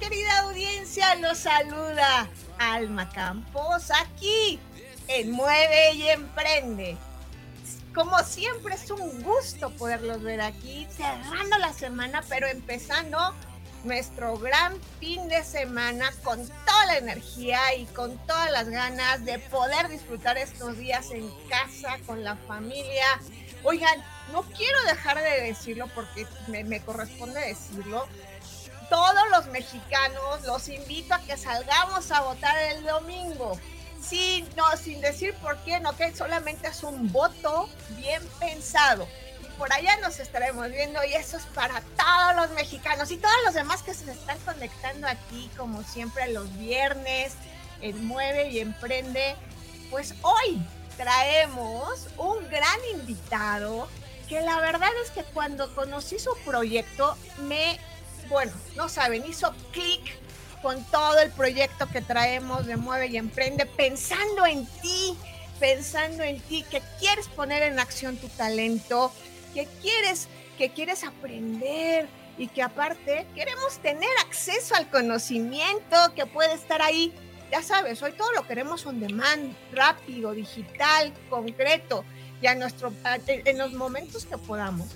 querida audiencia? Los saluda Alma Campos aquí en Mueve y Emprende. Como siempre es un gusto poderlos ver aquí, cerrando la semana, pero empezando nuestro gran fin de semana con toda la energía y con todas las ganas de poder disfrutar estos días en casa con la familia. Oigan, no quiero dejar de decirlo porque me, me corresponde decirlo. Todos los mexicanos los invito a que salgamos a votar el domingo. Sí, no, sin decir por qué, no, que solamente es un voto bien pensado por allá nos estaremos viendo y eso es para todos los mexicanos y todos los demás que se están conectando aquí como siempre los viernes en Mueve y Emprende. Pues hoy traemos un gran invitado que la verdad es que cuando conocí su proyecto me, bueno, no saben, hizo clic con todo el proyecto que traemos de Mueve y Emprende pensando en ti, pensando en ti, que quieres poner en acción tu talento, que quieres, que quieres aprender y que aparte queremos tener acceso al conocimiento que puede estar ahí. Ya sabes, hoy todo lo queremos on demand, rápido, digital, concreto y a nuestro, en los momentos que podamos.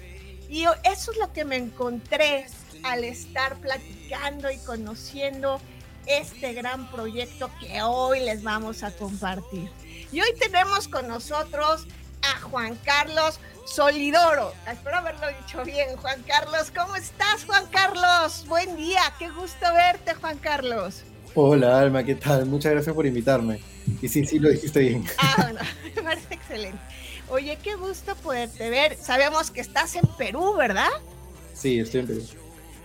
Y eso es lo que me encontré al estar platicando y conociendo este gran proyecto que hoy les vamos a compartir. Y hoy tenemos con nosotros a Juan Carlos Solidoro. Espero haberlo dicho bien, Juan Carlos. ¿Cómo estás, Juan Carlos? Buen día, qué gusto verte, Juan Carlos. Hola, Alma, ¿qué tal? Muchas gracias por invitarme. Y sí, sí, lo dijiste bien. Ah, bueno, me parece excelente. Oye, qué gusto poderte ver. Sabemos que estás en Perú, ¿verdad? Sí, estoy en Perú.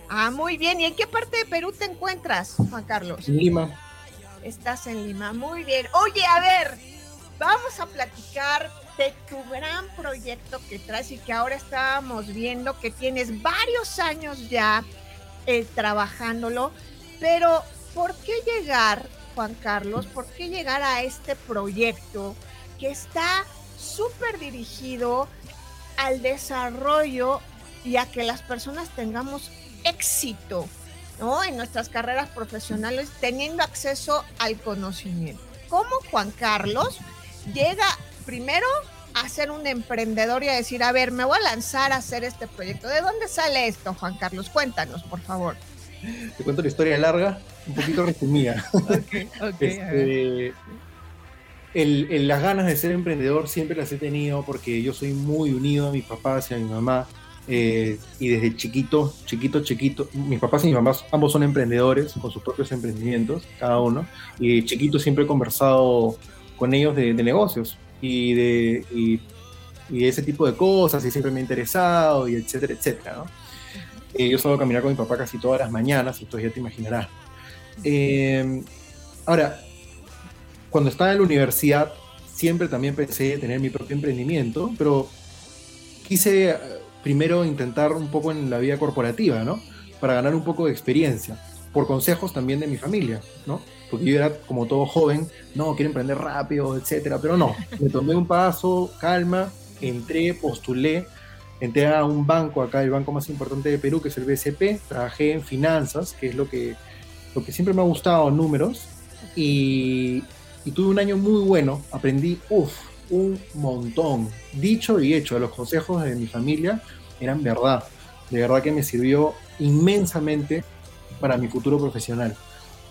Ah, muy bien. ¿Y en qué parte de Perú te encuentras, Juan Carlos? En Lima. Estás en Lima, muy bien. Oye, a ver, vamos a platicar de tu gran proyecto que traes y que ahora estábamos viendo que tienes varios años ya eh, trabajándolo, pero ¿por qué llegar, Juan Carlos, por qué llegar a este proyecto que está súper dirigido al desarrollo y a que las personas tengamos éxito ¿no? en nuestras carreras profesionales teniendo acceso al conocimiento? ¿Cómo Juan Carlos llega primero a ser un emprendedor y a decir, a ver, me voy a lanzar a hacer este proyecto. ¿De dónde sale esto, Juan Carlos? Cuéntanos, por favor. Te cuento la historia larga, un poquito resumida. okay, okay, este, las ganas de ser emprendedor siempre las he tenido porque yo soy muy unido a mis papás y a mi mamá. Eh, y desde chiquito, chiquito, chiquito, mis papás y mis mamás ambos son emprendedores con sus propios emprendimientos, cada uno. Y chiquito siempre he conversado con ellos de, negocios y de, y, ese tipo de cosas, y siempre me ha interesado, y etcétera, etcétera. Eh, yo salgo a caminar con mi papá casi todas las mañanas, entonces ya te imaginarás. Eh, ahora, cuando estaba en la universidad, siempre también pensé tener mi propio emprendimiento, pero quise primero intentar un poco en la vida corporativa, ¿no? Para ganar un poco de experiencia, por consejos también de mi familia, ¿no? porque yo era como todo joven, no, quiero emprender rápido, etcétera, pero no, me tomé un paso, calma, entré, postulé, entré a un banco acá, el banco más importante de Perú, que es el BCP, trabajé en finanzas, que es lo que, lo que siempre me ha gustado, números, y, y tuve un año muy bueno, aprendí, uff, un montón, dicho y hecho, los consejos de mi familia eran verdad, de verdad que me sirvió inmensamente para mi futuro profesional.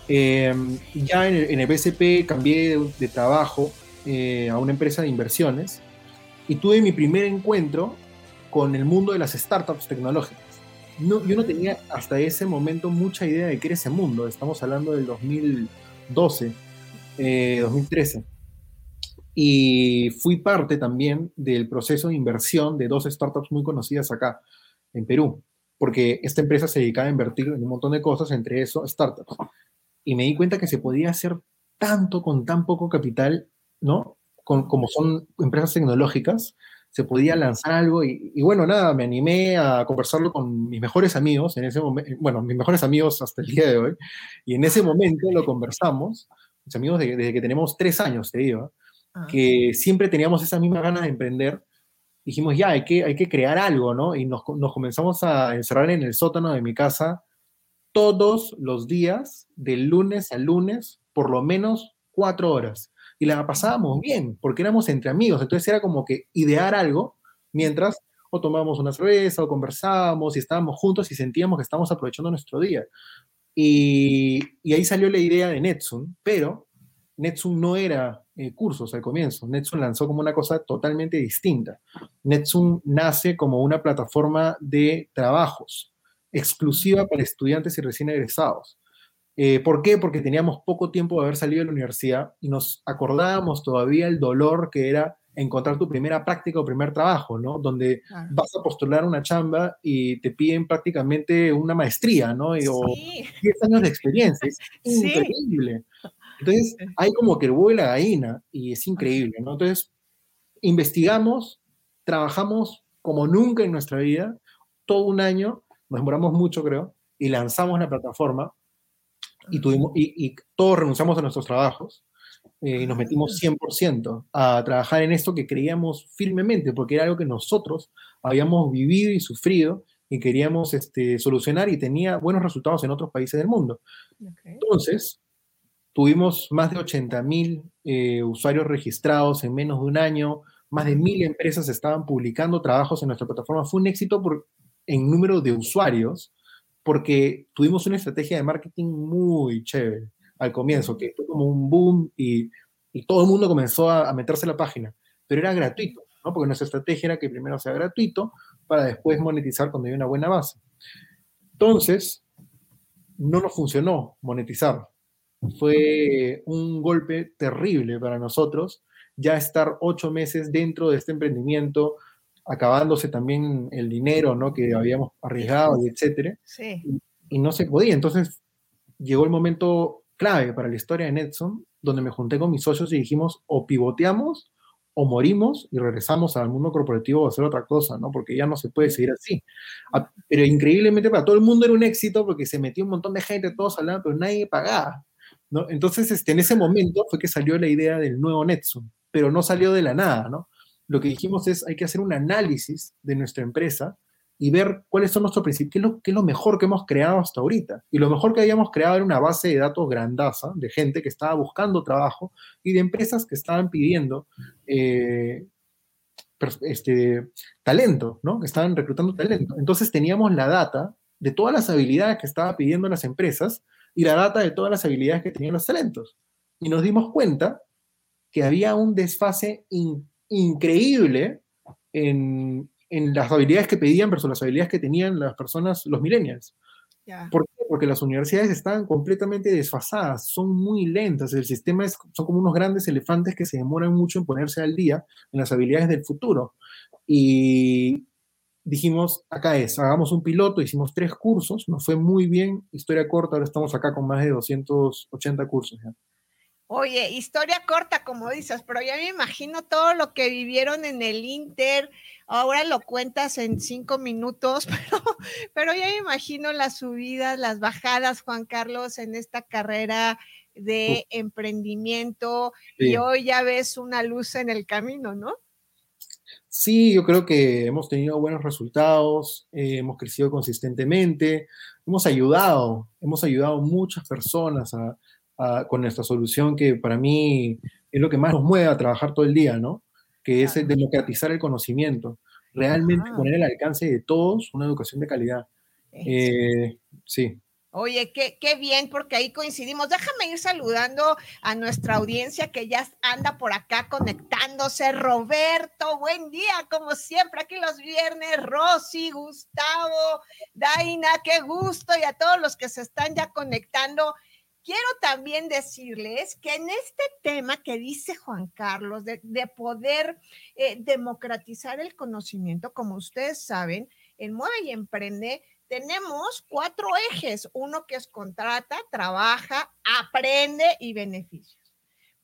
Em, ya en el, en BCP cambié de, trabajo eh, a una empresa de inversiones y tuve mi primer encuentro con el mundo de las startups tecnológicas. No, yo no tenía hasta ese momento mucha idea de qué era ese mundo. Estamos hablando del 2012, 2013. Eh, y fui parte también del proceso de inversión de dos startups muy conocidas acá en Perú, porque esta empresa se dedicaba a invertir en un montón de cosas, entre eso startups. y me di cuenta que se podía hacer tanto con tan poco capital, ¿no? Con, como son empresas tecnológicas, se podía lanzar algo y, y, bueno, nada, me animé a conversarlo con mis mejores amigos en ese momento, bueno, mis mejores amigos hasta el día de hoy, y en ese momento lo conversamos, mis amigos de, desde que tenemos tres años, te digo, ah. que siempre teníamos esa misma ganas de emprender, dijimos, ya, hay que, hay que crear algo, ¿no? Y nos, nos comenzamos a encerrar en el sótano de mi casa todos los días, de lunes a lunes, por lo menos cuatro horas. Y la pasábamos bien, porque éramos entre amigos. Entonces era como que idear algo mientras o tomábamos una cerveza o conversábamos y estábamos juntos y sentíamos que estábamos aprovechando nuestro día. Y, y ahí salió la idea de Netsun, pero Netsun no era eh, cursos al comienzo. Netsun lanzó como una cosa totalmente distinta. Netsun nace como una plataforma de trabajos exclusiva para estudiantes y recién egresados. Eh, ¿Por qué? Porque teníamos poco tiempo de haber salido de la universidad y nos acordábamos todavía el dolor que era encontrar tu primera práctica o primer trabajo, ¿no? Donde vas a postular una chamba y te piden prácticamente una maestría, ¿no? Y, sí. O 10 años de experiencia. Es sí. increíble. Entonces, hay como que el huevo y la gallina y es increíble, ¿no? Entonces, investigamos, trabajamos como nunca en nuestra vida, todo un año, nos demoramos mucho, creo, y lanzamos la plataforma y, tuvimos, y, y todos renunciamos a nuestros trabajos eh, y nos metimos 100% a trabajar en esto que creíamos firmemente, porque era algo que nosotros habíamos vivido y sufrido y queríamos este, solucionar y tenía buenos resultados en otros países del mundo. Okay. Entonces, tuvimos más de 80 mil eh, usuarios registrados en menos de un año, más de mil empresas estaban publicando trabajos en nuestra plataforma. Fue un éxito por, en número de usuarios, porque tuvimos una estrategia de marketing muy chévere al comienzo, que fue como un boom y, y todo el mundo comenzó a, meterse en la página, pero era gratuito, ¿no? Porque nuestra estrategia era que primero sea gratuito para después monetizar cuando hay una buena base. Entonces, no nos funcionó monetizar. Fue un golpe terrible para nosotros ya estar ocho meses dentro de este emprendimiento, acabándose también el dinero ¿no? que habíamos arriesgado, y etcétera. Sí. Y, y, no se podía. Entonces llegó el momento clave para la historia de Netson, donde me junté con mis socios y dijimos, o pivoteamos o morimos y regresamos al mundo corporativo a hacer otra cosa, ¿no? Porque ya no se puede seguir así. Pero increíblemente para todo el mundo era un éxito porque se metió un montón de gente, todos hablaban, pero nadie pagaba, Entonces, este, en ese momento fue que salió la idea del nuevo Netson, pero no salió de la nada, ¿no? lo que dijimos es, hay que hacer un análisis de nuestra empresa y ver cuáles son nuestros principios, qué es, lo, lo mejor que hemos creado hasta ahorita. Y lo mejor que habíamos creado era una base de datos grandaza de gente que estaba buscando trabajo y de empresas que estaban pidiendo eh, este, talento, ¿no? Que estaban reclutando talento. Entonces teníamos la data de todas las habilidades que estaban pidiendo las empresas y la data de todas las habilidades que tenían los talentos. Y nos dimos cuenta que había un desfase increíble increíble en, en, las habilidades que pedían versus las habilidades que tenían las personas, los millennials. Yeah. ¿Por qué? Porque las universidades están completamente desfasadas, son muy lentas, el sistema es, son como unos grandes elefantes que se demoran mucho en ponerse al día en las habilidades del futuro. Y dijimos, acá es, hagamos un piloto, hicimos tres cursos, nos fue muy bien, historia corta, ahora estamos acá con más de 280 cursos. ¿ya? Oye, historia corta, como dices, pero ya me imagino todo lo que vivieron en el Inter. Ahora lo cuentas en cinco minutos, pero, pero ya me imagino las subidas, las bajadas, Juan Carlos, en esta carrera de emprendimiento. Sí. Y hoy ya ves una luz en el camino, ¿no? Sí, yo creo que hemos tenido buenos resultados, eh, hemos crecido consistentemente, hemos ayudado, hemos ayudado muchas personas a con nuestra solución que para mí es lo que más nos mueve a trabajar todo el día, ¿no? Que es el democratizar el conocimiento, realmente ah. poner al alcance de todos una educación de calidad. Eh, sí. Oye, qué, bien, porque ahí coincidimos. Déjame ir saludando a nuestra audiencia que ya anda por acá conectándose. Roberto, buen día, como siempre, aquí los viernes. Rosy, Gustavo, Daina, qué gusto. Y a todos los que se están ya conectando quiero también decirles que en este tema que dice Juan Carlos, de, de poder eh, democratizar el conocimiento, como ustedes saben, en Mueve y Emprende tenemos cuatro ejes. Uno que es contrata, trabaja, aprende y beneficios.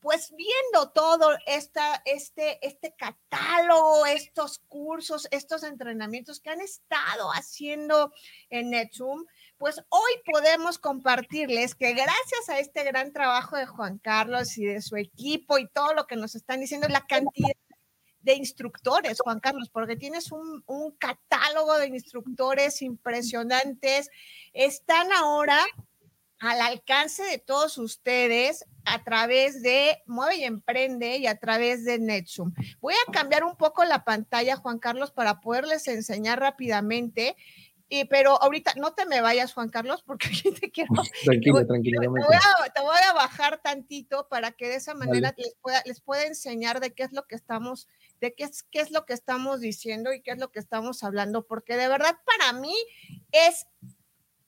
Pues viendo todo esta, este, este catálogo, estos cursos, estos entrenamientos que han estado haciendo en NetZoom, pues hoy podemos compartirles que gracias a este gran trabajo de Juan Carlos y de su equipo y todo lo que nos están diciendo, la cantidad de instructores, Juan Carlos, porque tienes un, un catálogo de instructores impresionantes, están ahora al alcance de todos ustedes a través de Mueve y Emprende y a través de NetZoom. Voy a cambiar un poco la pantalla, Juan Carlos, para poderles enseñar rápidamente. Y, pero ahorita no te me vayas, Juan Carlos, porque aquí te quiero. Tranquilo, tranquilo. Te voy a bajar tantito para que de esa manera les pueda, les pueda enseñar de qué es lo que estamos, de qué es, qué es lo que estamos diciendo y qué es lo que estamos hablando, porque de verdad para mí es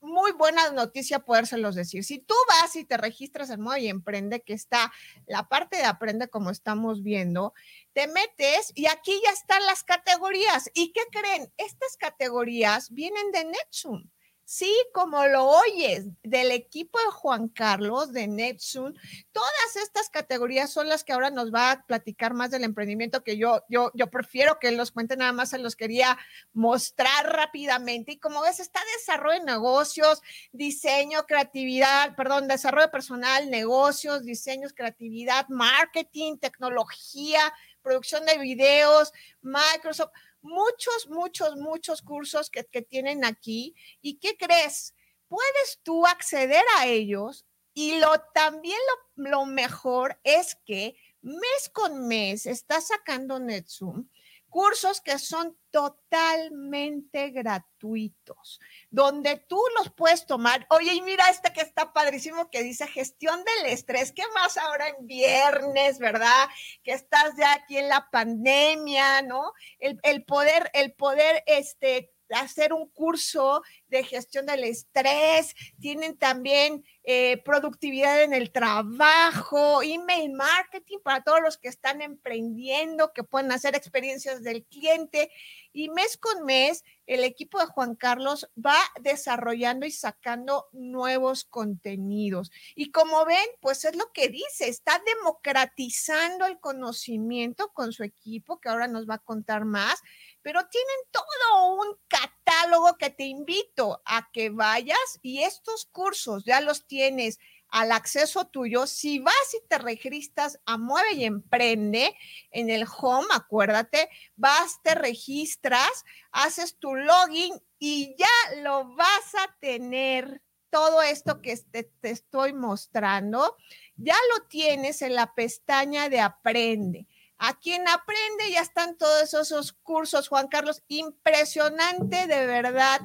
muy buena noticia podérselos decir. Si tú vas y te registras en Modo y Emprende, que está la parte de Aprende como estamos viendo, te metes y aquí ya están las categorías. ¿Y qué creen? Estas categorías vienen de Netsum. Sí, como lo oyes, del equipo de Juan Carlos, de Neptune, todas estas categorías son las que ahora nos va a platicar más del emprendimiento que yo, yo, yo prefiero que él los cuente, nada más se los quería mostrar rápidamente. Y como ves, está desarrollo de negocios, diseño, creatividad, perdón, desarrollo personal, negocios, diseños, creatividad, marketing, tecnología, producción de videos, Microsoft muchos, muchos, muchos cursos que, que tienen aquí. ¿Y qué crees? Puedes tú acceder a ellos y lo también lo, lo mejor es que mes con mes está sacando NetZoom cursos que son totalmente gratuitos, donde tú los puedes tomar. Oye, y mira este que está padrísimo que dice gestión del estrés. ¿Qué más ahora en viernes, verdad? Que estás ya aquí en la pandemia, ¿no? El, el poder, el poder, este, hacer un curso de gestión del estrés, tienen también eh, productividad en el trabajo, email marketing para todos los que están emprendiendo, que pueden hacer experiencias del cliente. Y mes con mes, el equipo de Juan Carlos va desarrollando y sacando nuevos contenidos. Y como ven, pues es lo que dice, está democratizando el conocimiento con su equipo, que ahora nos va a contar más pero tienen todo un catálogo que te invito a que vayas y estos cursos ya los tienes al acceso tuyo. Si vas y te registras a Mueve y Emprende en el home, acuérdate, vas, te registras, haces tu login y ya lo vas a tener. Todo esto que te, te estoy mostrando, ya lo tienes en la pestaña de Aprende. A quien aprende ya están todos esos cursos, Juan Carlos, impresionante de verdad,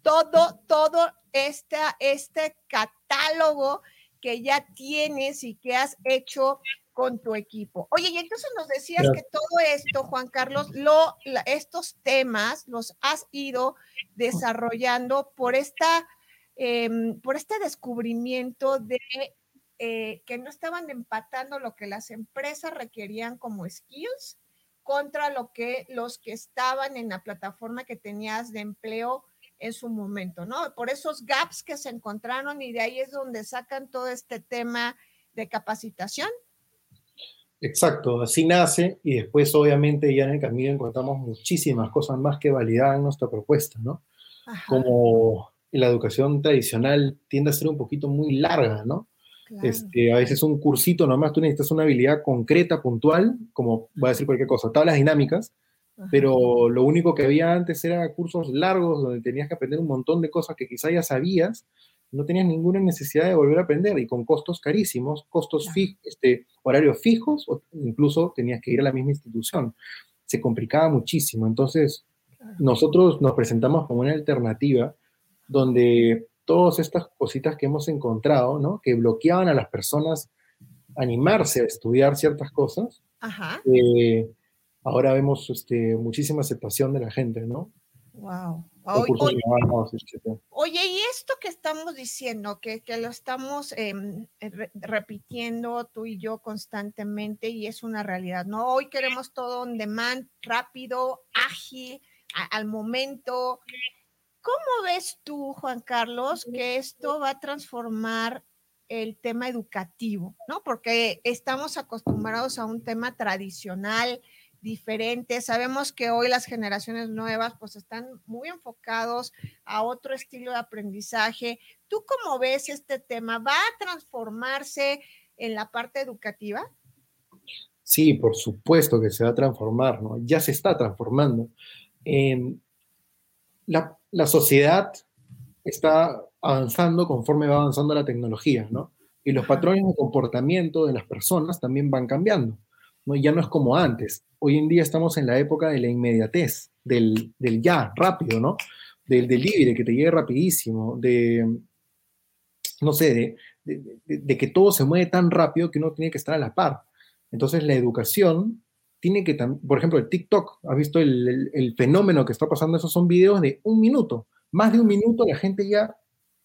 todo, todo este, este catálogo que ya tienes y que has hecho con tu equipo. Oye, y entonces nos decías que todo esto, Juan Carlos, lo, estos temas los has ido desarrollando por esta, eh, por este descubrimiento de eh, que no estaban empatando lo que las empresas requerían como skills contra lo que los que estaban en la plataforma que tenías de empleo en su momento, ¿no? Por esos gaps que se encontraron y de ahí es donde sacan todo este tema de capacitación. Exacto, así nace y después obviamente ya en el camino encontramos muchísimas cosas más que validaban nuestra propuesta, ¿no? Ajá. Como la educación tradicional tiende a ser un poquito muy larga, ¿no? Claro. Este, a veces un cursito nomás, tú necesitas una habilidad concreta, puntual, como voy a decir cualquier cosa, tablas dinámicas, Ajá. pero lo único que había antes era cursos largos donde tenías que aprender un montón de cosas que quizá ya sabías, no tenías ninguna necesidad de volver a aprender y con costos carísimos, costos claro. fijos, este, horarios fijos, o incluso tenías que ir a la misma institución. Se complicaba muchísimo. Entonces, claro. nosotros nos presentamos como una alternativa donde todas estas cositas que hemos encontrado, ¿no? Que bloqueaban a las personas animarse a estudiar ciertas cosas. Ajá. Eh, ahora vemos este, muchísima aceptación de la gente, ¿no? Wow. Oye, oye, oye, y esto que estamos diciendo, que, que lo estamos eh, re repitiendo tú y yo constantemente y es una realidad, ¿no? Hoy queremos todo on demand, rápido, ágil, a, al momento. ¿Cómo ves tú, Juan Carlos, que esto va a transformar el tema educativo, ¿no? Porque estamos acostumbrados a un tema tradicional, diferente. Sabemos que hoy las generaciones nuevas pues están muy enfocados a otro estilo de aprendizaje. ¿Tú cómo ves este tema? ¿Va a transformarse en la parte educativa? Sí, por supuesto que se va a transformar, ¿no? Ya se está transformando. la, la sociedad está avanzando conforme va avanzando la tecnología, ¿no? Y los patrones de comportamiento de las personas también van cambiando, ¿no? Ya no es como antes. Hoy en día estamos en la época de la inmediatez, del, del ya, rápido, ¿no? Del delivery, que te llegue rapidísimo, de, no sé, de, de, que todo se mueve tan rápido que uno tiene que estar a la par. Entonces la educación tiene que, por ejemplo, el TikTok, ¿has visto el, el, el fenómeno que está pasando? Esos son videos de un minuto. Más de un minuto la gente ya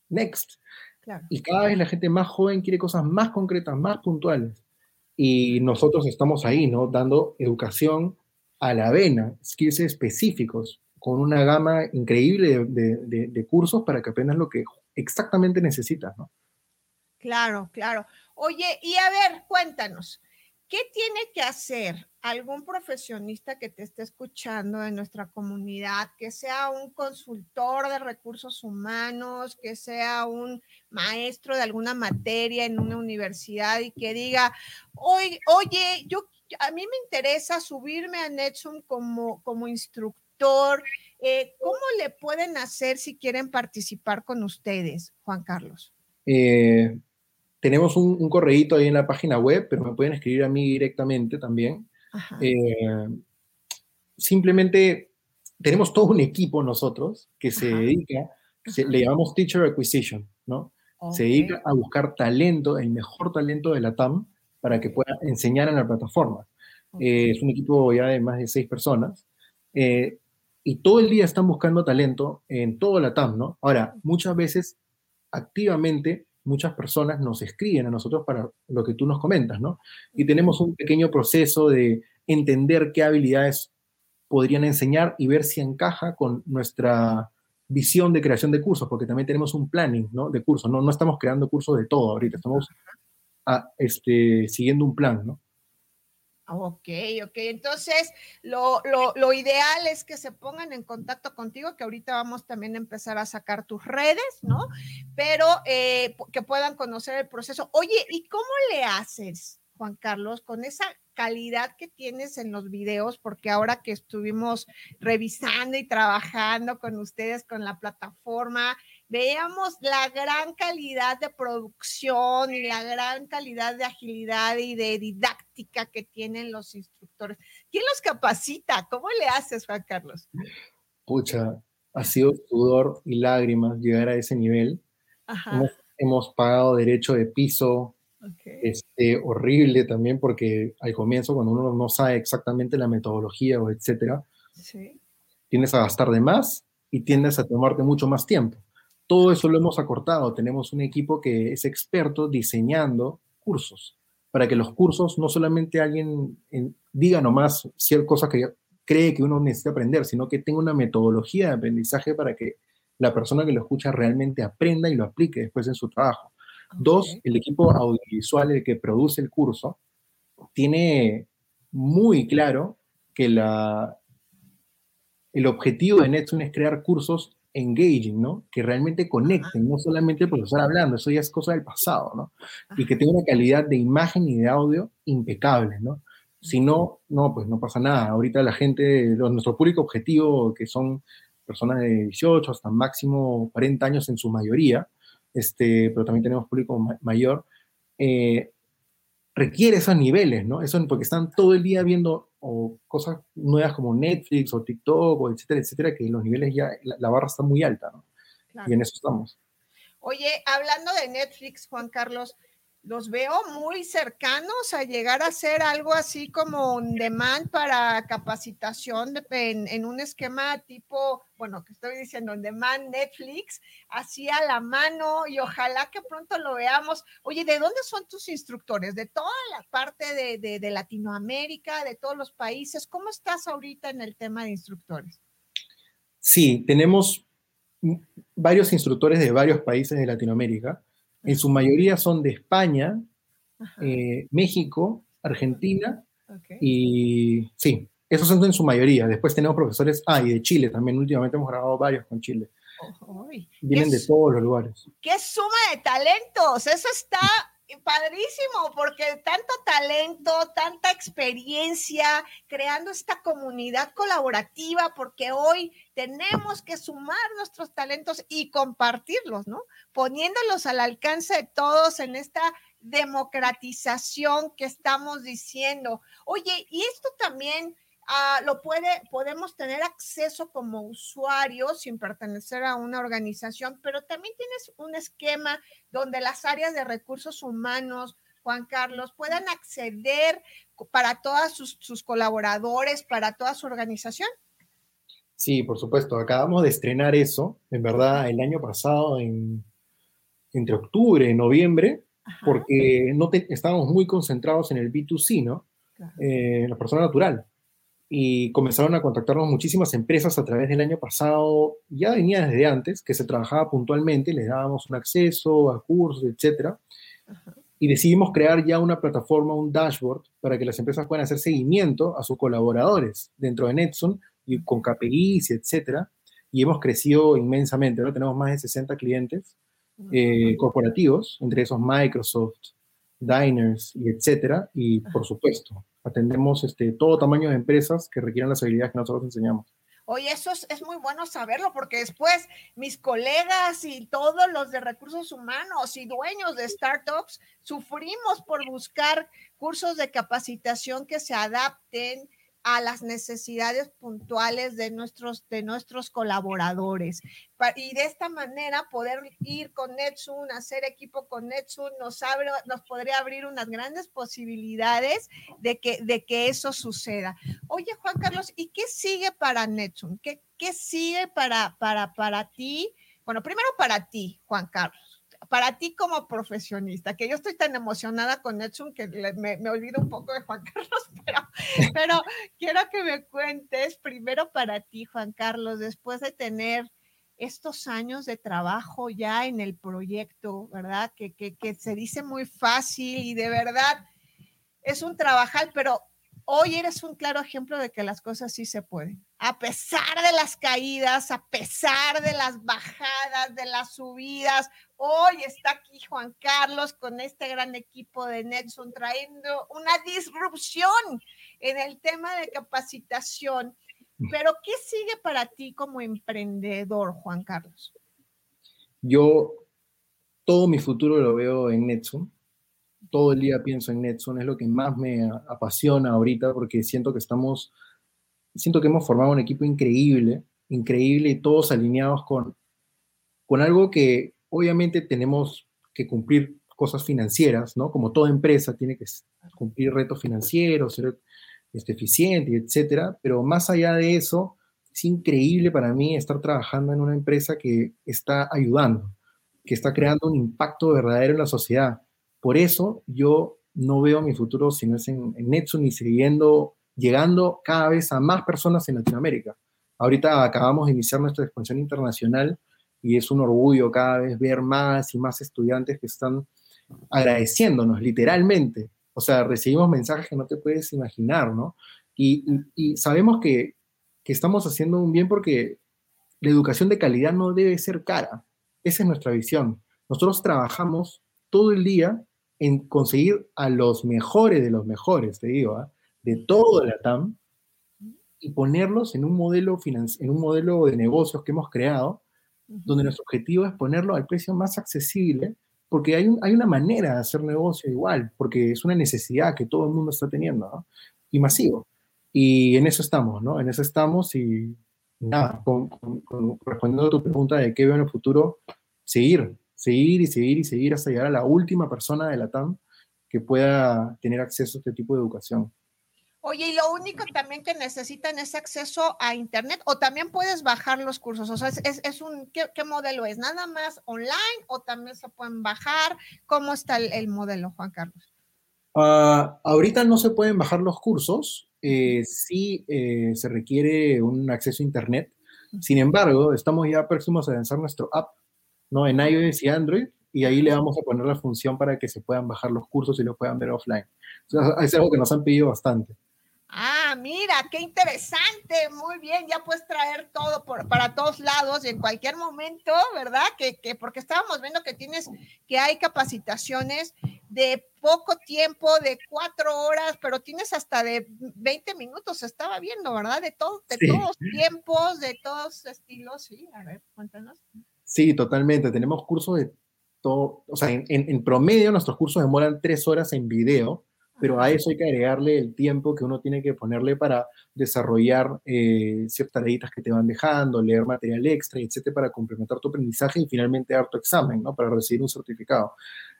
next. Y cada vez la gente más joven quiere cosas más concretas, más puntuales. Y nosotros estamos ahí, ¿no? Dando educación a la vena, skills específicos, con una gama increíble de, de, de cursos para que aprendas lo que exactamente necesitas, ¿no? Claro, claro. Oye, y a ver, cuéntanos, ¿qué tiene que hacer algún profesionista que te esté escuchando en nuestra comunidad, que sea un consultor de recursos humanos, que sea un maestro de alguna materia en una universidad y que diga, oye, oye yo, a mí me interesa subirme a Netsum como, como instructor. Eh, ¿Cómo le pueden hacer si quieren participar con ustedes, Juan Carlos? Eh, tenemos un, un correíto ahí en la página web, pero me pueden escribir a mí directamente también. Eh, simplemente tenemos todo un equipo nosotros que se Ajá. dedica, se, le llamamos Teacher Acquisition, ¿no? Okay. Se dedica a buscar talento, el mejor talento de la TAM, para que pueda enseñar en la plataforma. Okay. Eh, es un equipo ya de más de seis personas. Eh, y todo el día están buscando talento en toda la TAM, ¿no? Ahora, muchas veces, activamente, muchas personas nos escriben a nosotros para lo que tú nos comentas, ¿no? Y tenemos un pequeño proceso de entender qué habilidades podrían enseñar y ver si encaja con nuestra visión de creación de cursos, porque también tenemos un planning, ¿no? De cursos, no, no estamos creando cursos de todo ahorita, estamos a, este, siguiendo un plan, ¿no? Ok, ok. Entonces, lo, lo, lo, ideal es que se pongan en contacto contigo, que ahorita vamos también a empezar a sacar tus redes, ¿no? Pero eh, que puedan conocer el proceso. Oye, ¿y cómo le haces, Juan Carlos, con esa calidad que tienes en los videos? Porque ahora que estuvimos revisando y trabajando con ustedes, con la plataforma, veíamos la gran calidad de producción y la gran calidad de agilidad y de didáctica que tienen los instructores. ¿Quién los capacita? ¿Cómo le haces, Juan Carlos? Pucha, ha sido sudor y lágrimas llegar a ese nivel. Hemos, hemos, pagado derecho de piso, okay. este, horrible también, porque al comienzo, cuando uno no sabe exactamente la metodología o etcétera, sí. tiendes a gastar de más y tiendes a tomarte mucho más tiempo. Todo eso lo hemos acortado. Tenemos un equipo que es experto diseñando cursos, para que los cursos no solamente alguien en, diga nomás ciertas cosas que cree que uno necesita aprender, sino que tenga una metodología de aprendizaje para que la persona que lo escucha realmente aprenda y lo aplique después en su trabajo. Okay. Dos, el equipo audiovisual, el que produce el curso, tiene muy claro que la, el objetivo de Netsun es crear cursos engaging, ¿no? Que realmente conecten, no solamente el profesor hablando, eso ya es cosa del pasado, ¿no? Y que tenga una calidad de imagen y de audio impecable, ¿no? Si no, no, pues no pasa nada. Ahorita la gente, nuestro público objetivo, que son personas de 18 hasta máximo 40 años en su mayoría, este, pero también tenemos público ma mayor, eh, requiere esos niveles, ¿no? Eso porque están todo el día viendo o cosas nuevas como Netflix o TikTok o etcétera, etcétera, que los niveles ya, la, la barra está muy alta, ¿no? Claro. Y en eso estamos. Oye, hablando de Netflix, Juan Carlos, los veo muy cercanos a llegar a ser algo así como un demand para capacitación en, en, un esquema tipo, bueno, que estoy diciendo, on demand Netflix, así a la mano y ojalá que pronto lo veamos. Oye, ¿de dónde son tus instructores? ¿De toda la parte de, de, de Latinoamérica, de todos los países? ¿Cómo estás ahorita en el tema de instructores? Sí, tenemos varios instructores de varios países de Latinoamérica En su mayoría son de España, eh, México, Argentina y sí, esos son en su mayoría. Después tenemos profesores, ah, y de Chile también. Últimamente hemos grabado varios con Chile. Vienen de todos los lugares. ¡Qué suma de talentos! Eso está padrísimo, porque tanto talento, tanta experiencia, creando esta comunidad colaborativa, porque hoy tenemos que sumar nuestros talentos y compartirlos, ¿no? Poniéndolos al alcance de todos en esta democratización que estamos diciendo. Oye, y esto también Ah, lo puede, podemos tener acceso como usuarios sin pertenecer a una organización, pero también tienes un esquema donde las áreas de recursos humanos, Juan Carlos, puedan acceder para todos sus, colaboradores, para toda su organización. Sí, por supuesto. Acabamos de estrenar eso, en verdad, el año pasado, en, entre octubre y noviembre, porque no estábamos muy concentrados en el B2C, ¿no? Eh, la persona natural y comenzaron a contactarnos muchísimas empresas a través del año pasado, ya venía desde antes, que se trabajaba puntualmente, les dábamos un acceso a cursos, etc. Y decidimos crear ya una plataforma, un dashboard, para que las empresas puedan hacer seguimiento a sus colaboradores dentro de Netson y con KPIs, etc. Y hemos crecido inmensamente, ahora tenemos más de 60 clientes eh, corporativos, entre esos Microsoft, diners y etcétera, y por supuesto, atendemos este, todo tamaño de empresas que requieran las habilidades que nosotros enseñamos. Oye, eso es, es, muy bueno saberlo porque después mis colegas y todos los de recursos humanos y dueños de startups sufrimos por buscar cursos de capacitación que se adapten a las necesidades puntuales de nuestros, de nuestros colaboradores. Y de esta manera poder ir con Netsun, hacer equipo con Netsun, nos, abre, nos podría abrir unas grandes posibilidades de que, de que eso suceda. Oye, Juan Carlos, ¿y qué sigue para Netsun? ¿Qué, qué sigue para, para, para ti? Bueno, primero para ti, Juan Carlos para ti como profesionista, que yo estoy tan emocionada con Netsun que me, me, olvido un poco de Juan Carlos, pero, pero quiero que me cuentes primero para ti, Juan Carlos, después de tener estos años de trabajo ya en el proyecto, ¿verdad? Que, que, que se dice muy fácil y de verdad es un trabajar, pero hoy eres un claro ejemplo de que las cosas sí se pueden. A pesar de las caídas, a pesar de las bajadas, de las subidas, hoy está aquí Juan Carlos con este gran equipo de Netson trayendo una disrupción en el tema de capacitación. Pero, ¿qué sigue para ti como emprendedor, Juan Carlos? Yo todo mi futuro lo veo en Netson todo el día pienso en Netson, es lo que más me apasiona ahorita porque siento que estamos, siento que hemos formado un equipo increíble, increíble y todos alineados con, con algo que obviamente tenemos que cumplir cosas financieras, ¿no? Como toda empresa tiene que cumplir retos financieros, ser este, eficiente, etcétera, pero más allá de eso, es increíble para mí estar trabajando en una empresa que está ayudando, que está creando un impacto verdadero en la sociedad por eso yo no veo mi futuro si no es en, en Netsun y siguiendo, llegando cada vez a más personas en Latinoamérica. Ahorita acabamos de iniciar nuestra expansión internacional y es un orgullo cada vez ver más y más estudiantes que están agradeciéndonos, literalmente. O sea, recibimos mensajes que no te puedes imaginar, ¿no? Y, y, sabemos que, que estamos haciendo un bien porque la educación de calidad no debe ser cara. Esa es nuestra visión. Nosotros trabajamos todo el día en conseguir a los mejores de los mejores, te digo, ¿ah? de todo la TAM, y ponerlos en un, modelo en un modelo de negocios que hemos creado, donde nuestro objetivo es ponerlo al precio más accesible, porque hay, hay una manera de hacer negocio igual, porque es una necesidad que todo el mundo está teniendo, y masivo. Y en eso estamos, ¿no? En eso estamos y nada, respondiendo a tu pregunta de qué veo en el futuro, seguir, seguir y seguir y seguir hasta llegar a la última persona de la TAM que pueda tener acceso a este tipo de educación. Oye, y lo único también que necesitan es acceso a Internet o también puedes bajar los cursos. O sea, es, es un, ¿qué, ¿qué, modelo es? ¿Nada más online o también se pueden bajar? ¿Cómo está el, el modelo, Juan Carlos? Uh, ahorita no se pueden bajar los cursos, eh, sí eh, se requiere un acceso a Internet. Sin embargo, estamos ya próximos a lanzar nuestro app ¿no? En iOS y Android, y ahí le vamos a poner la función para que se puedan bajar los cursos y los puedan ver offline. es algo que nos han pedido bastante. Ah, mira, qué interesante, muy bien, ya puedes traer todo por, para todos lados y en cualquier momento, ¿verdad? Que, que, porque estábamos viendo que tienes, que hay capacitaciones de poco tiempo, de cuatro horas, pero tienes hasta de 20 minutos, estaba viendo, ¿verdad? De, todo, de todos tiempos, de todos estilos, sí, a ver, cuéntanos. Sí, totalmente, tenemos cursos de todo, o sea, en, en promedio nuestros cursos demoran tres horas en video, pero a eso hay que agregarle el tiempo que uno tiene que ponerle para desarrollar eh, ciertas tareitas que te van dejando, leer material extra, etcétera, para complementar tu aprendizaje y finalmente dar tu examen, ¿no? Para recibir un certificado.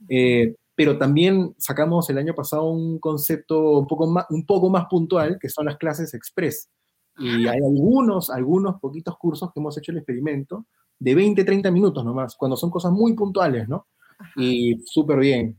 Eh, pero también sacamos el año pasado un concepto un poco, más, un poco más puntual, que son las clases express. Y hay algunos, algunos poquitos cursos que hemos hecho el experimento de 20, 30 minutos nomás, cuando son cosas muy puntuales, ¿no? Y súper bien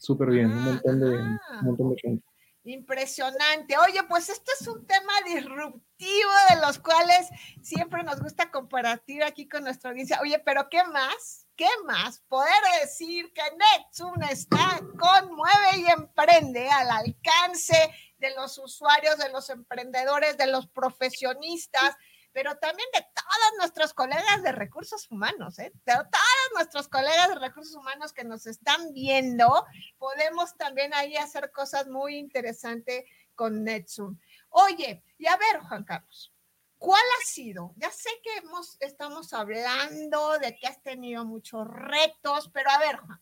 súper bien, un, montón de, un montón de gente. Impresionante. Oye, pues este es un tema disruptivo de los cuales siempre nos gusta compartir aquí con nuestra audiencia. Oye, pero ¿qué más? ¿Qué más? Poder decir que Netsun está conmueve y emprende al alcance de los usuarios, de los emprendedores, de los profesionistas pero también de todos nuestros colegas de recursos humanos, ¿eh? de todos nuestros colegas de recursos humanos que nos están viendo, podemos también ahí hacer cosas muy interesantes con Netsun. Oye, y a ver, Juan Carlos, ¿cuál ha sido? Ya sé que hemos, estamos hablando de que has tenido muchos retos, pero a ver, Juan,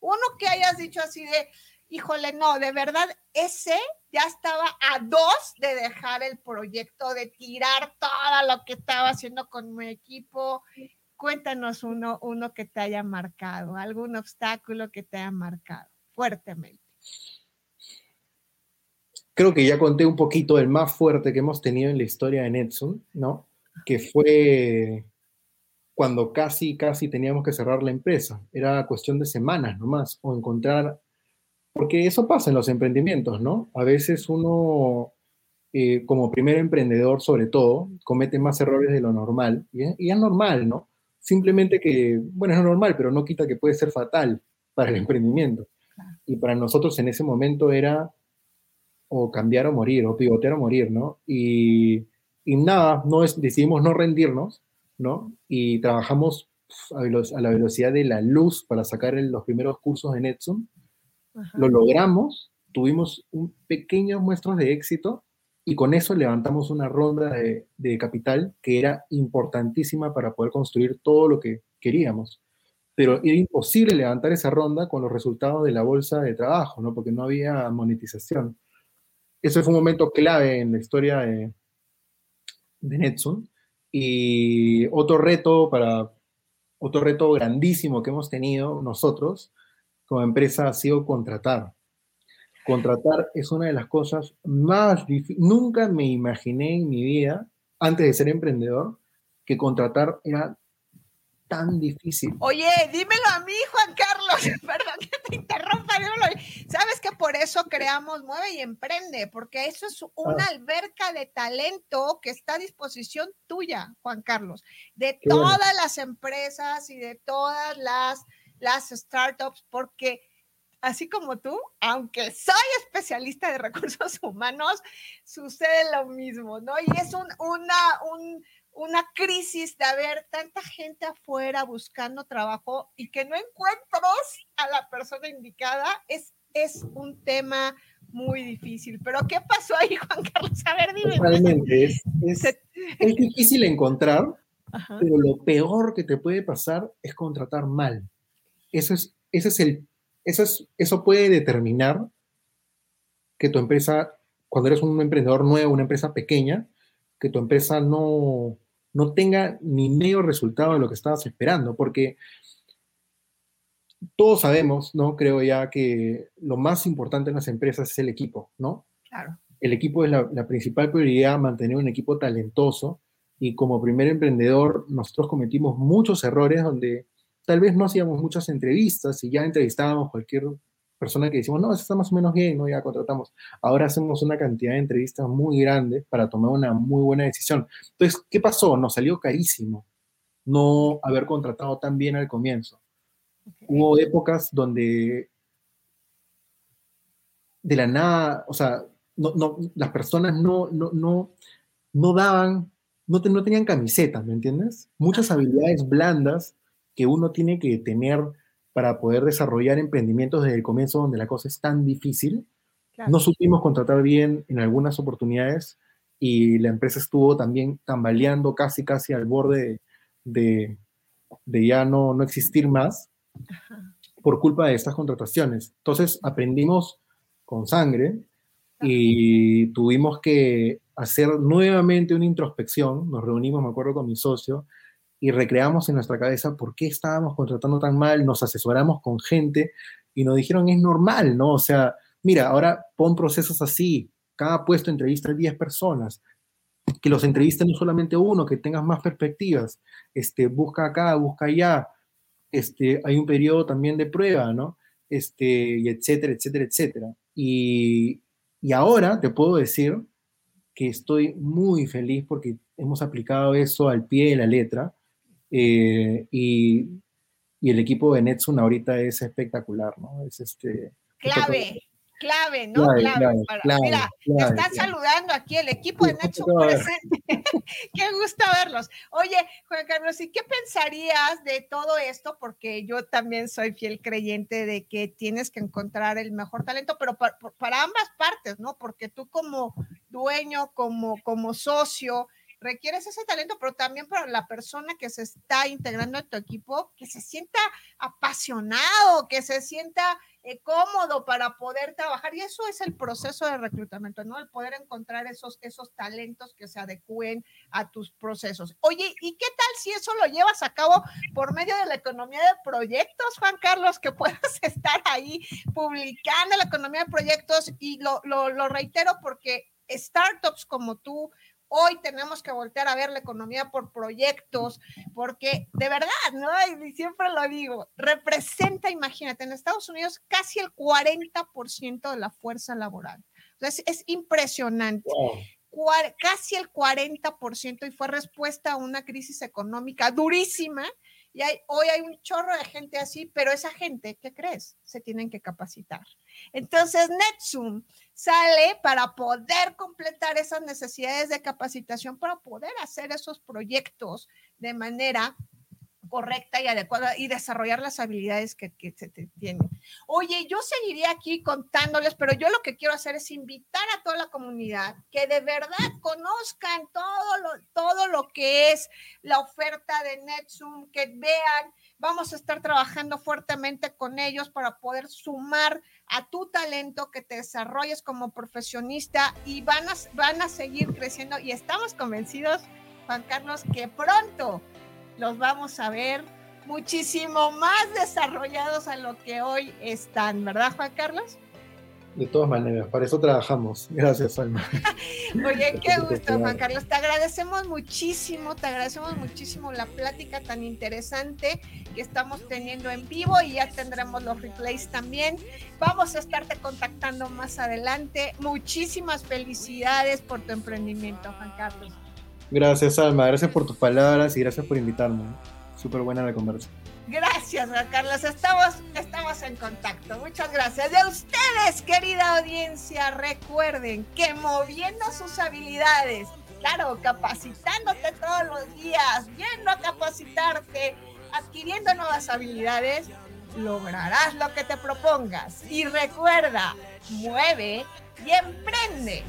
uno que hayas dicho así de, híjole, no, de verdad, ese ya estaba a dos de dejar el proyecto, de tirar todo lo que estaba haciendo con mi equipo. Cuéntanos uno, uno que te haya marcado, algún obstáculo que te haya marcado fuertemente. Creo que ya conté un poquito el más fuerte que hemos tenido en la historia de Netsun, ¿no? Que fue cuando casi, casi teníamos que cerrar la empresa. Era cuestión de semanas nomás, o encontrar porque eso pasa en los emprendimientos, ¿no? A veces uno, eh, como primer emprendedor sobre todo, comete más errores de lo normal. Y es, normal, ¿no? Simplemente que, bueno, es normal, pero no quita que puede ser fatal para el emprendimiento. Y para nosotros en ese momento era o cambiar o morir, o pivotear o morir, ¿no? Y, y nada, no es, decidimos no rendirnos, ¿no? Y trabajamos a, la velocidad de la luz para sacar los primeros cursos de Netsun lo logramos, tuvimos un pequeño muestros de éxito y con eso levantamos una ronda de, capital que era importantísima para poder construir todo lo que queríamos. Pero era imposible levantar esa ronda con los resultados de la bolsa de trabajo, ¿no? Porque no había monetización. Eso fue un momento clave en la historia de, de. Y otro reto para otro reto grandísimo que hemos tenido nosotros como empresa ha sido contratar. Contratar es una de las cosas más difíciles. Nunca me imaginé en mi vida, antes de ser emprendedor, que contratar era tan difícil. Oye, dímelo a mí, Juan Carlos. Perdón que te interrumpa. Sabes que por eso creamos Mueve y Emprende, porque eso es una ah. alberca de talento que está a disposición tuya, Juan Carlos, de todas las empresas y de todas las las startups porque así como tú, aunque soy especialista de recursos humanos, sucede lo mismo, ¿no? Y es un, una, una crisis de haber tanta gente afuera buscando trabajo y que no encuentros a la persona indicada, es, es un tema muy difícil. Pero ¿qué pasó ahí, Juan Carlos? A ver, dime. Realmente es, es, difícil encontrar, pero lo peor que te puede pasar es contratar mal eso es, ese es el, eso, es, eso puede determinar que tu empresa, cuando eres un emprendedor nuevo, una empresa pequeña, que tu empresa no, no tenga ni medio resultado de lo que estabas esperando, porque todos sabemos, ¿no? Creo ya que lo más importante en las empresas es el equipo, ¿no? Claro. El equipo es la, la principal prioridad, mantener un equipo talentoso, y como primer emprendedor nosotros cometimos muchos errores donde tal vez no hacíamos muchas entrevistas y ya entrevistábamos cualquier persona que decimos, no, eso está más o menos bien, ¿no? Ya contratamos. Ahora hacemos una cantidad de entrevistas muy grande para tomar una muy buena decisión. Entonces, ¿qué pasó? Nos salió carísimo no haber contratado tan bien al comienzo. Hubo épocas donde de la nada, o sea, no, no, las personas no, no, no, no daban, no, no tenían camisetas, ¿me entiendes? Muchas habilidades blandas que uno tiene que tener para poder desarrollar emprendimientos desde el comienzo donde la cosa es tan difícil. No supimos contratar bien en algunas oportunidades y la empresa estuvo también tambaleando casi, casi al borde de, de, ya no, no existir más por culpa de estas contrataciones. Entonces aprendimos con sangre y tuvimos que hacer nuevamente una introspección. Nos reunimos, me acuerdo, con mi socio y recreamos en nuestra cabeza por qué estábamos contratando tan mal, nos asesoramos con gente y nos dijeron es normal, ¿no? O sea, mira, ahora pon procesos así, cada puesto entrevista a 10 personas, que los entrevisten no solamente uno, que tengas más perspectivas, este, busca acá, busca allá, este, hay un periodo también de prueba, ¿no? Este, y etcétera, etcétera, etcétera. Y, y ahora te puedo decir que estoy muy feliz porque hemos aplicado eso al pie de la letra eh, y, y, el equipo de Netsun ahorita es espectacular, ¿no? Es este... Clave, clave, ¿no? Clave, mira, te están saludando aquí el equipo de Netsun presente. Qué gusto verlos. Oye, Juan Carlos, ¿y qué pensarías de todo esto? Porque yo también soy fiel creyente de que tienes que encontrar el mejor talento, pero para, para ambas partes, ¿no? Porque tú como dueño, como, como socio, requieres ese talento, pero también para la persona que se está integrando a tu equipo, que se sienta apasionado, que se sienta eh, cómodo para poder trabajar. Y eso es el proceso de reclutamiento, ¿no? El poder encontrar esos, esos talentos que se adecúen a tus procesos. Oye, ¿y qué tal si eso lo llevas a cabo por medio de la economía de proyectos, Juan Carlos, que puedas estar ahí publicando la economía de proyectos? Y lo, lo, lo reitero porque startups como tú, Hoy tenemos que voltear a ver la economía por proyectos, porque de verdad, ¿no? Y siempre lo digo, representa, imagínate, en Estados Unidos casi el 40% de la fuerza laboral. Entonces, es impresionante. casi el 40% y fue respuesta a una crisis económica durísima y hoy hay un chorro de gente así, pero esa gente, ¿qué crees? Se tienen que capacitar. Entonces, NetZoom sale para poder completar esas necesidades de capacitación, para poder hacer esos proyectos de manera correcta y adecuada y desarrollar las habilidades que, se tienen. Oye, yo seguiría aquí contándoles, pero yo lo que quiero hacer es invitar a toda la comunidad que de verdad conozcan todo lo, todo lo que es la oferta de NetZoom, que vean, vamos a estar trabajando fuertemente con ellos para poder sumar a tu talento, que te desarrolles como profesionista y van a, van a seguir creciendo y estamos convencidos, Juan Carlos, que pronto los vamos a ver muchísimo más desarrollados a lo que hoy están, ¿verdad, Juan Carlos? De todas maneras, para eso trabajamos. Gracias, Alma. Oye, qué gusto, Juan Carlos. Te agradecemos muchísimo, te agradecemos muchísimo la plática tan interesante que estamos teniendo en vivo y ya tendremos los replays también. Vamos a estarte contactando más adelante. Muchísimas felicidades por tu emprendimiento, Juan Carlos. Gracias, Alma. Gracias por tus palabras y gracias por invitarme. Súper buena la conversa. Gracias, Carlos. Estamos, estamos en contacto. Muchas gracias. De ustedes, querida audiencia, recuerden que moviendo sus habilidades, claro, capacitándote todos los días, yendo a capacitarte, adquiriendo nuevas habilidades, lograrás lo que te propongas. Y recuerda, mueve y emprende.